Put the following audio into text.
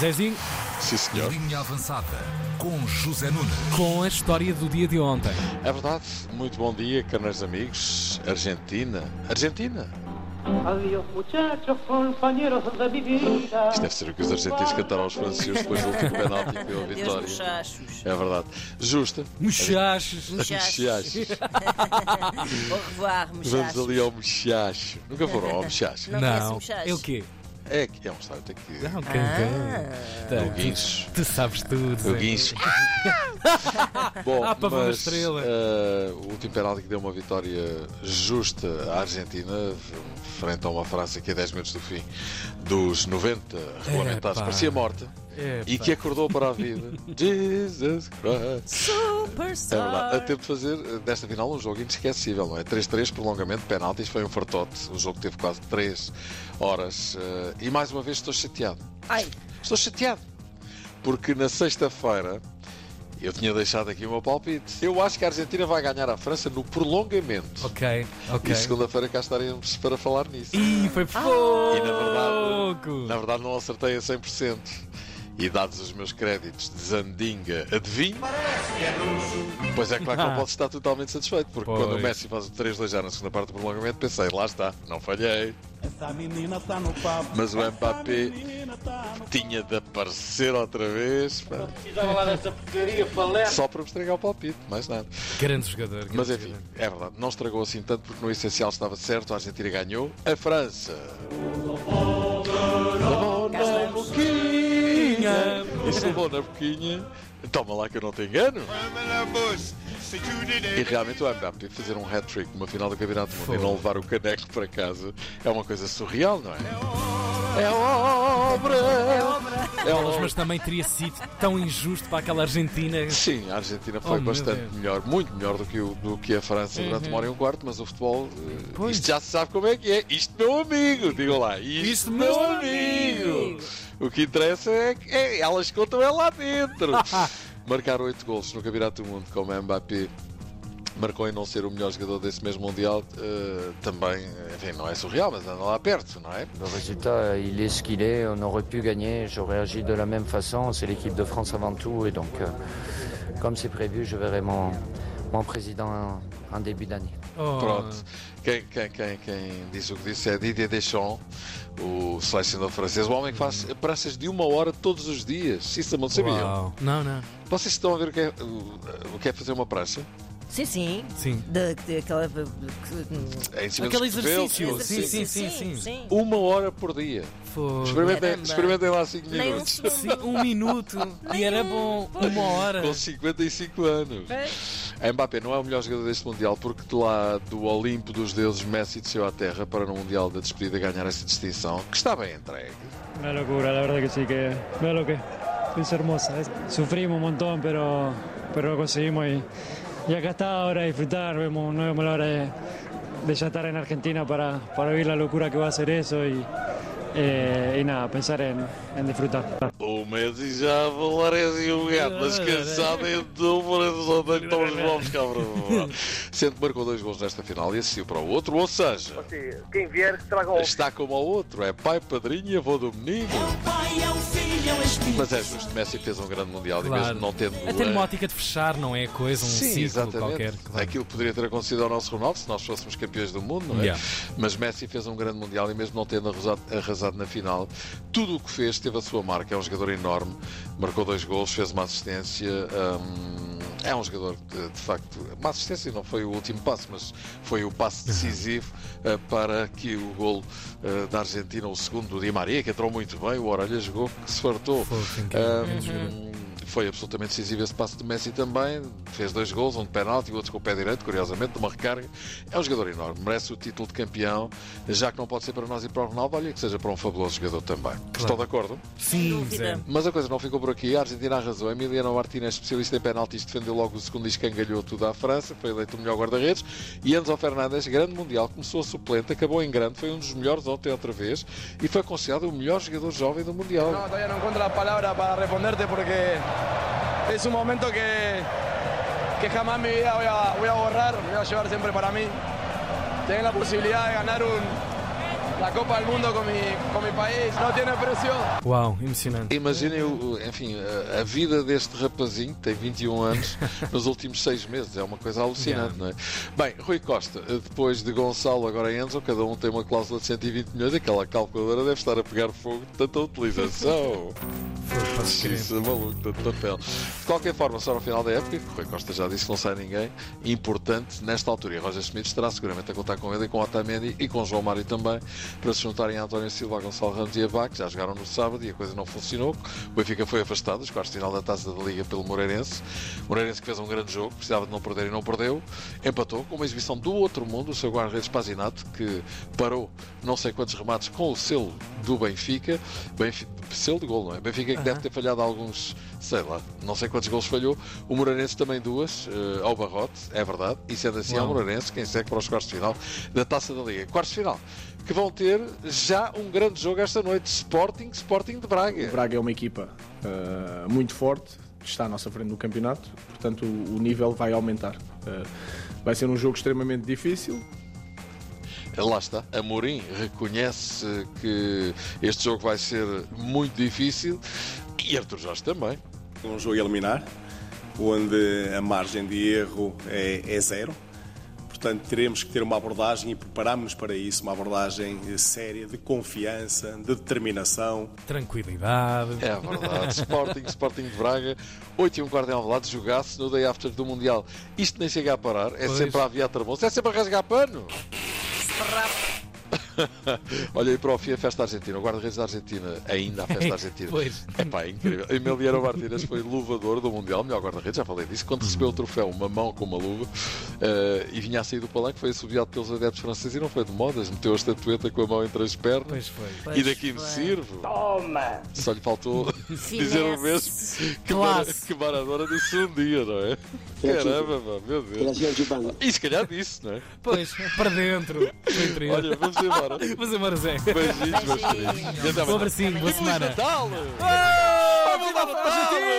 Zezinho, Sim, senhor. Linha avançada com José Nunes. com a história do dia de ontem. É verdade. Muito bom dia, caros amigos. Argentina. Argentina. Muchachos, vida. Isto deve ser o que os argentinos cantaram aos franceses depois do último penalti pela Deus vitória. muchachos. É verdade. Justa. Muchachos. Muchachos. Au revoir, Vamos ali ao muchacho. Nunca foram ao muchacho. Não Não, é o quê? É, que- é um estádio aqui. Não, quem, Ah. Tá, guincho. Tu sabes tudo. O Zé. guincho. Bom, Ah, mas estrela. eh, o último penalti que deu uma vitória justa à Argentina frente a uma França que a 10 minutos do fim dos 90 regulamentados parecia morta É, e pá. que acordou para a vida. Jesus Christ. É Superstar. verdade. A tempo de fazer eh, desta final um jogo inesquecível, não é? 3-3, prolongamento, penaltis, foi um fartote. O jogo teve quase 3 horas. eh, e mais uma vez estou chateado. Ai, Estou chateado. Porque na sexta-feira eu tinha deixado aqui o meu palpite. Eu acho que a Argentina vai ganhar a França no prolongamento. Ok, ok. E segunda-feira cá estaremos para falar nisso. Ih, foi pouco. E na verdade, na verdade não acertei a 100%. E dados os meus créditos de Zandinga, adivinho? Pois é claro que não posso estar totalmente satisfeito, porque Pois. quando o Messi faz o 3-2 já na segunda parte do prolongamento, pensei, lá está, não falhei. Mas o Mbappé tinha de aparecer outra vez pá, Precisava lá dessa porcaria, só para me estragar o palpite, mais nada. Grande jogador. grande Mas enfim, jogador. é verdade, não estragou assim tanto porque no essencial estava certo, a Argentina ganhou, a França. Levou na boquinha. Isso levou na boquinha. Toma lá que eu não te engano. E realmente o Mbappé fazer um hat-trick numa final do Campeonato do Mundo e não levar o caneco para casa é uma coisa surreal, não é? É obra! É obra! É obra! mas também teria sido tão injusto para aquela Argentina. Sim, a Argentina foi Oh, bastante Deus. melhor, muito melhor do que, o- do que a França durante uma hora e um quarto, mas o futebol, eh, Pois. isto já se sabe como é que é. Isto, meu amigo, digam lá, isto, Isto, meu meu amigo. O que interessa é que é, elas contam é lá dentro. Marcar oito gols no Campeonato do Mundo, como a Mbappé marcou em não ser o melhor jogador desse mesmo Mundial, eh, também, enfim, não é surreal, mas anda lá perto, não é? Le résultat, il est ce qu'il est. On aurait pu gagner. J'aurais agi de la même façon. C'est l'équipe de France avant tout. Et donc, euh, comme c'est prévu, je verrai mon, mon président en, en début d'année. Oh, Pronto. Quem, quem, quem, quem disse o que disse é Didier Deschamps, o selecionador francês, o homem que faz praças de uma hora todos os dias. Isso não sabiam. Não, não. Vocês estão a ver o que é, o, o que é fazer uma prancha? Sim, sim. Sim. Da- Daquela. É em cima Aquele dos cotovelos, exercício. ou Sim, assim. sim, sim, sim. Uma hora por dia. Foi. Experimentem, Caramba. experimentem lá 5 Nem um minutos. segundo. Sim, um minuto. e era bom. Uma hora. Com 55 anos. A Mbappé não é o melhor jogador deste Mundial porque de lá do Olimpo dos deuses Messi desceu à terra para no Mundial da despedida ganhar essa distinção, que está bem entregue. Una locura, la verdad que sí, que veo lo que es hermosa. Sufrimos un montón, pero, pero lo conseguimos y, y acá está ahora disfrutar. Vemos, no vemos la hora de, de ya estar en Argentina para, para vivir la locura que va a ser eso y, eh, y nada, pensar en, en disfrutar. O Messi já a falar é assim um gato, mas cansado é do parece só tem tão os bons cabra. Sendo que marcou dois gols nesta final e assistiu para o outro, ou seja, Quem vier, que traga um. está como ao outro, é pai, padrinho e avô do menino. Mas é justo, Messi fez um grande Mundial e Claro. mesmo não tendo. Até numa eh, ótica de fechar, não é coisa, um Sim, ciclo exatamente. qualquer. claro. Aquilo poderia ter acontecido ao nosso Ronaldo se nós fôssemos campeões do mundo, não é? Yeah. Mas Messi fez um grande Mundial e mesmo não tendo arrasado, arrasado na final, tudo o que fez teve a sua marca. É um jogador enorme, marcou dois gols, fez uma assistência. hum, é um jogador, de, de facto, uma assistência não foi o último passo, mas foi o passo decisivo eh, para que o gol eh, da Argentina, o segundo do Di Maria, que entrou muito bem, o Orelha jogou, que se fartou. Foi, foi incrível. Foi absolutamente decisivo esse passo de Messi também. Fez dois gols, um de penalti e outro com o pé direito, curiosamente, de uma recarga. É um jogador enorme, merece o título de campeão, já que não pode ser para nós e para o Ronaldo, olha que seja para um fabuloso jogador também. Estão de acordo? Sim. Zé. Mas a coisa não ficou por aqui. A Argentina arrasou. Emiliano Martínez, especialista em penaltis, defendeu logo o segundo e escangalhou tudo à França. Foi eleito o melhor guarda-redes. E Enzo Fernandes, grande mundial, começou a suplente, acabou em grande, foi um dos melhores ontem outra vez e foi considerado o melhor jogador jovem do mundial. No, todavía no encuentro las palabras para responderte porque es un momento que, que jamás en mi vida voy a, voy a borrar, voy a llevar siempre para mí. Tener la posibilidad de ganar un, la Copa del Mundo con mi, con mi país. No tiene precio. Uau, emocionante. Imaginem, enfim, a, a vida deste rapazinho, que tem 21 anos, nos últimos seis meses. É uma coisa alucinante, não é? Bem, Rui Costa, depois de Gonçalo, agora Enzo, cada um tem uma cláusula de 120 milhões. Aquela calculadora deve estar a pegar fogo de tanta utilização. Isso é maluco, tanto papel. De qualquer forma, só no final da época, que o Rui Costa já disse que não sai ninguém importante nesta altura. E Roger Schmidt estará seguramente a contar com ele e com Otamendi e com João Mário também, para se juntarem a António Silva, a Gonçalo Ramos e a Bach, que já jogaram no sábado e a coisa não funcionou. O Benfica foi afastado dos quartos de final da Taça da Liga pelo Moreirense. Moreirense que fez um grande jogo, precisava de não perder e não perdeu. Empatou com uma exibição do outro mundo, o seu guarda-redes Pazinato, que parou não sei quantos remates com o selo do Benfica. Benfica selo de gol, não é? Benfica que deve ter falhado alguns, sei lá, não sei quantos gols falhou. O Moreirense também duas, eh, ao Barrote, é verdade. E sendo assim, é o. Moreirense quem segue para os quartos de final da Taça da Liga. Quartos de final, que vão ter já um grande jogo esta noite. Sporting, Sporting de Braga. O Braga é uma equipa eh, muito forte, está à nossa frente no campeonato, portanto o, o nível vai aumentar. Eh, vai ser um jogo extremamente difícil. Lá está. Amorim reconhece que este jogo vai ser muito difícil e Arthur Jorge também. Um jogo a eliminar, onde a margem de erro é, é zero. Portanto, teremos que ter uma abordagem e prepararmos-nos para isso, uma abordagem eh, séria, de confiança, de determinação. Tranquilidade. É verdade. Sporting, Sporting de Braga, 8 e um quarto em Alvalade, jogasse no day after do Mundial. Isto nem chega a parar, é Pois. sempre a aviar tramoço, é sempre a rasgar pano. Olha aí para o FIA Festa Argentina, o guarda-redes da Argentina, ainda a Festa Argentina. Pois. É pá, é incrível. Emiliano Martínez foi luvador do Mundial, melhor guarda-redes, já falei disso. Quando recebeu o troféu, uma mão com uma luva, eh, e vinha a sair do palanque, foi assobiado pelos adeptos franceses e não foi de modas, meteu a estatueta com a mão entre as pernas. Pois foi. Pois e daqui me sirvo. Toma! Só lhe faltou dizer o mesmo que, Classe. que Maradona disse um dia, não é? Caramba, pá, meu Deus. E se calhar disse, não é? Pois, para dentro. Olha, vamos embora. Vamos embora, Zé. Beijinhos, meus queridos. Um abracinho, boa E Feliz semana. Natal! Ah, Feliz Natal!